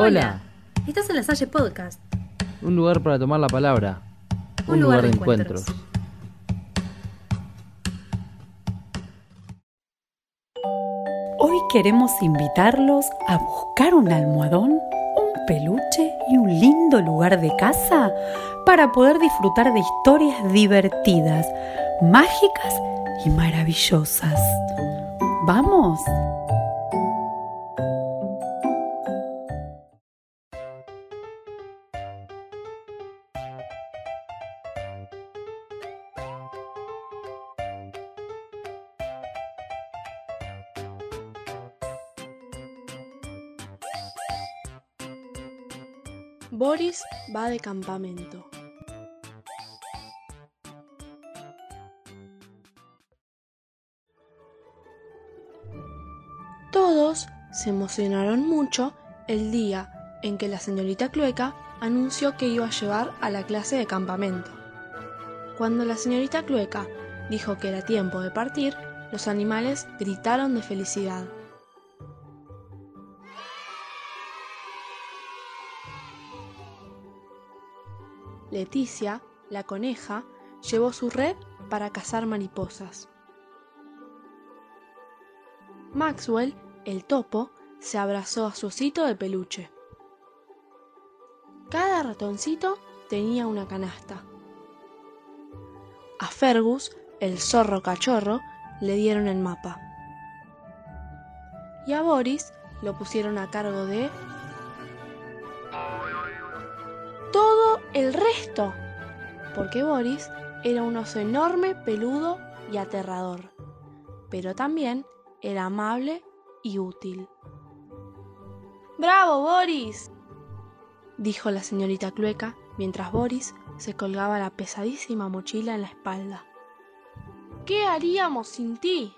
Hola. Estás en la Salle Podcast. Un lugar para tomar la palabra. Un, lugar, de encuentros. Hoy queremos invitarlos a buscar un almohadón, un peluche y un lindo lugar de casa para poder disfrutar de historias divertidas, mágicas y maravillosas. ¿Vamos? Boris va de campamento. Todos se emocionaron mucho el día en que la señorita Clueca anunció que iba a llevar a la clase de campamento. Cuando la señorita Clueca dijo que era tiempo de partir, los animales gritaron de felicidad. Leticia, la coneja, llevó su red para cazar mariposas. Maxwell, el topo, se abrazó a su osito de peluche. Cada ratoncito tenía una canasta. A Fergus, el zorro cachorro, le dieron el mapa. Y a Boris lo pusieron a cargo de el resto, porque Boris era un oso enorme, peludo y aterrador, pero también era amable y útil. ¡Bravo, Boris! dijo la señorita Clueca mientras Boris se colgaba la pesadísima mochila en la espalda. ¿Qué haríamos sin ti?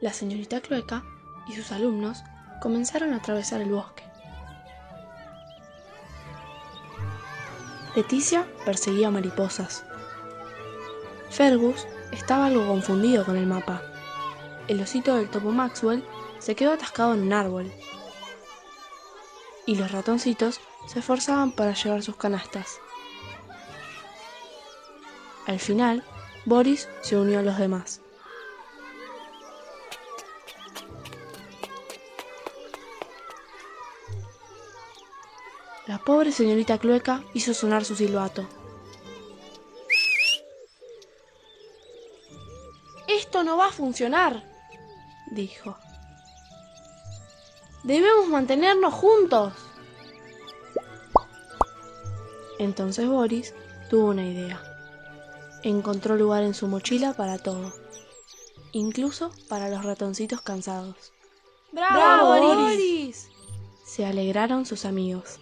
La señorita Clueca y sus alumnos comenzaron a atravesar el bosque. Leticia perseguía mariposas. Fergus estaba algo confundido con el mapa. El osito del topo Maxwell se quedó atascado en un árbol. Y los ratoncitos se esforzaban para llevar sus canastas. Al final, Boris se unió a los demás. La pobre señorita Clueca hizo sonar su silbato. Esto no va a funcionar, dijo. Debemos mantenernos juntos. Entonces Boris tuvo una idea. Encontró lugar en su mochila para todo, incluso para los ratoncitos cansados. ¡Bravo, Boris! Se alegraron sus amigos.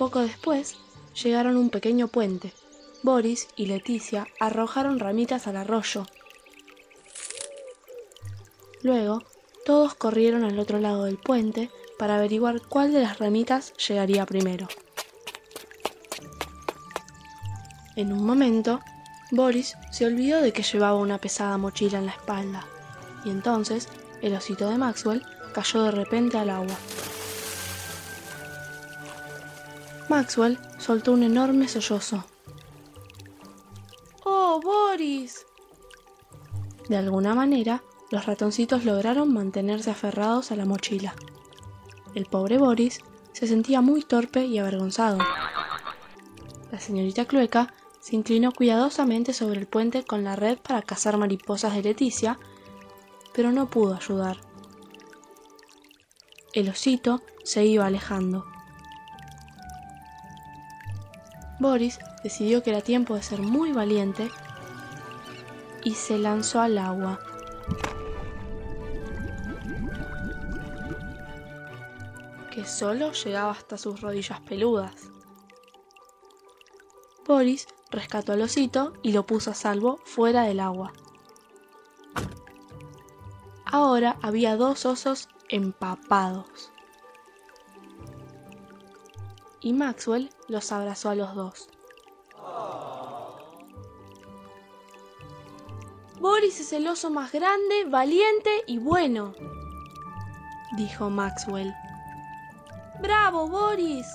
Poco después llegaron a un pequeño puente. Boris y Leticia arrojaron ramitas al arroyo. Luego, todos corrieron al otro lado del puente para averiguar cuál de las ramitas llegaría primero. En un momento, Boris se olvidó de que llevaba una pesada mochila en la espalda, y entonces el osito de Maxwell cayó de repente al agua. Maxwell soltó un enorme sollozo. ¡Oh, Boris! De alguna manera, los ratoncitos lograron mantenerse aferrados a la mochila. El pobre Boris se sentía muy torpe y avergonzado. La señorita Clueca se inclinó cuidadosamente sobre el puente con la red para cazar mariposas de Leticia, pero no pudo ayudar. El osito se iba alejando. Boris decidió que era tiempo de ser muy valiente y se lanzó al agua. que solo llegaba hasta sus rodillas peludas. Boris rescató al osito y lo puso a salvo fuera del agua. Ahora había dos osos empapados. Y Maxwell los abrazó a los dos. Boris es el oso más grande, valiente y bueno, dijo Maxwell. ¡Bravo, Boris!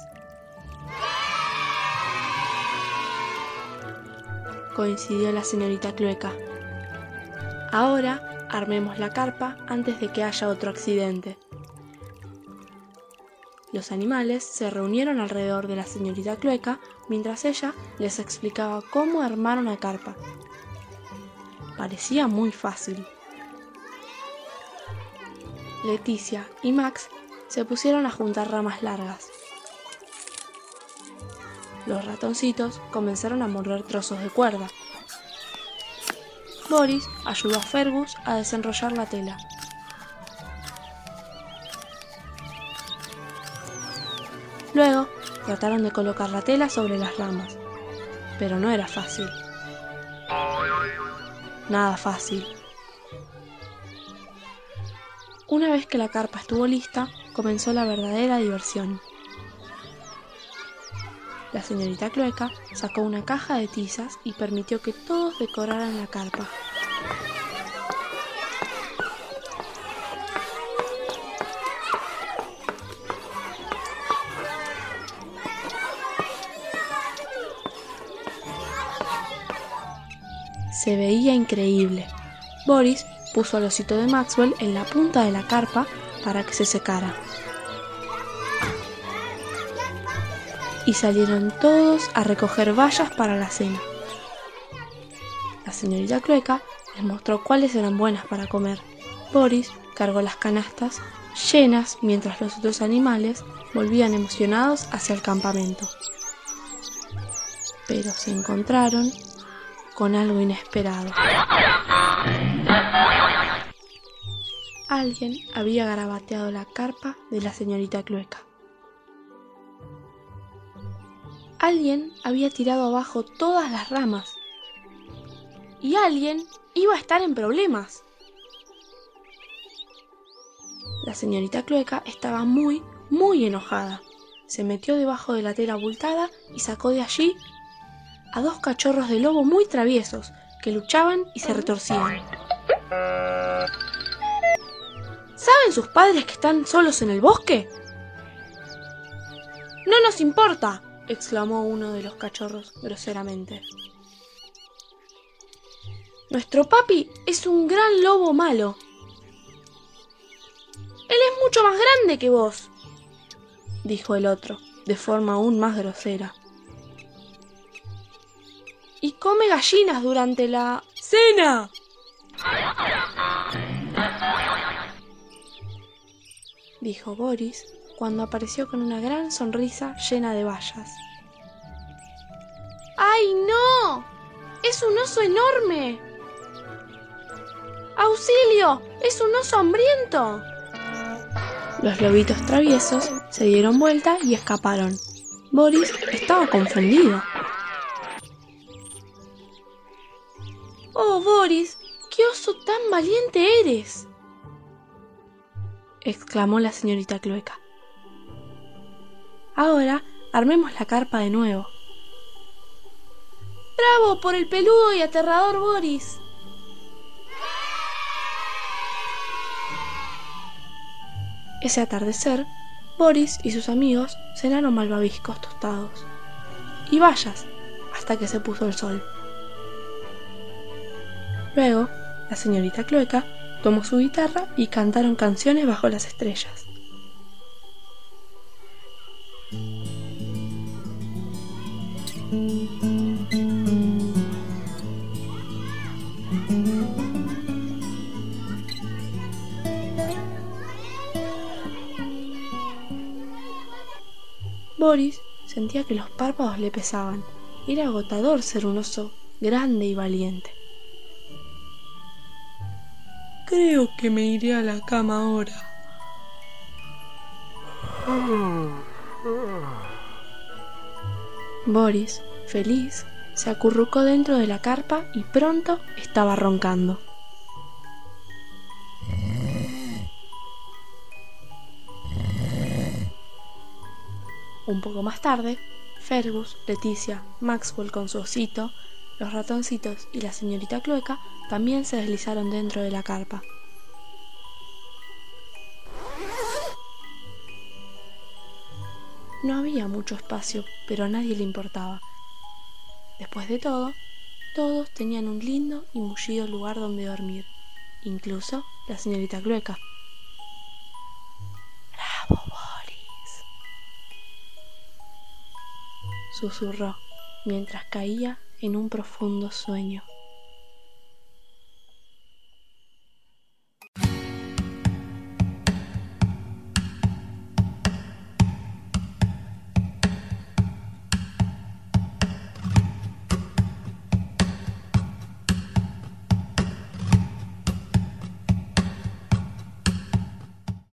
coincidió la señorita Clueca. Ahora armemos la carpa antes de que haya otro accidente. Los animales se reunieron alrededor de la señorita Clueca mientras ella les explicaba cómo armar una carpa. Parecía muy fácil. Leticia y Max se pusieron a juntar ramas largas. Los ratoncitos comenzaron a morder trozos de cuerda. Boris ayudó a Fergus a desenrollar la tela. Luego trataron de colocar la tela sobre las ramas, pero no era fácil. Nada fácil. Una vez que la carpa estuvo lista, comenzó la verdadera diversión. La señorita Cloeca sacó una caja de tizas y permitió que todos decoraran la carpa. Se veía increíble. Boris puso al osito de Maxwell en la punta de la carpa para que se secara. y salieron todos a recoger vallas para la cena. La señorita Clueca les mostró cuáles eran buenas para comer. Boris cargó las canastas llenas mientras los otros animales volvían emocionados hacia el campamento. Pero se encontraron con algo inesperado. Alguien había garabateado la carpa de la señorita Clueca. Alguien había tirado abajo todas las ramas. Y alguien iba a estar en problemas. La señorita Clueca estaba muy, muy enojada. Se metió debajo de la tela abultada y sacó de allí a dos cachorros de lobo muy traviesos que luchaban y se retorcían. ¿Saben sus padres que están solos en el bosque? No nos importa, exclamó uno de los cachorros groseramente. Nuestro papi es un gran lobo malo. Él es mucho más grande que vos, dijo el otro, de forma aún más grosera. Y come gallinas durante la cena. dijo Boris cuando apareció con una gran sonrisa llena de vallas. ¡Ay, no! ¡Es un oso enorme! ¡Auxilio! ¡Es un oso hambriento! Los lobitos traviesos se dieron vuelta y escaparon. Boris estaba confundido. ¡Oh, Boris! ¡Qué oso tan valiente eres! exclamó la señorita Clueca. Ahora armemos la carpa de nuevo. ¡Bravo por el peludo y aterrador Boris! Ese atardecer, Boris y sus amigos cenaron malvaviscos tostados y bayas hasta que se puso el sol. Luego, la señorita Cloeca tomó su guitarra y cantaron canciones bajo las estrellas. Boris sentía que los párpados le pesaban. Era agotador ser un oso grande y valiente. Creo que me iré a la cama ahora. Boris, feliz, se acurrucó dentro de la carpa y pronto estaba roncando. Un poco más tarde, Fergus, Leticia, Maxwell con su osito, los ratoncitos y la señorita Clueca también se deslizaron dentro de la carpa. No había mucho espacio, pero a nadie le importaba. Después de todo, todos tenían un lindo y mullido lugar donde dormir, incluso la señorita Clueca. ¡Bravo, Boris! susurró mientras caía en un profundo sueño.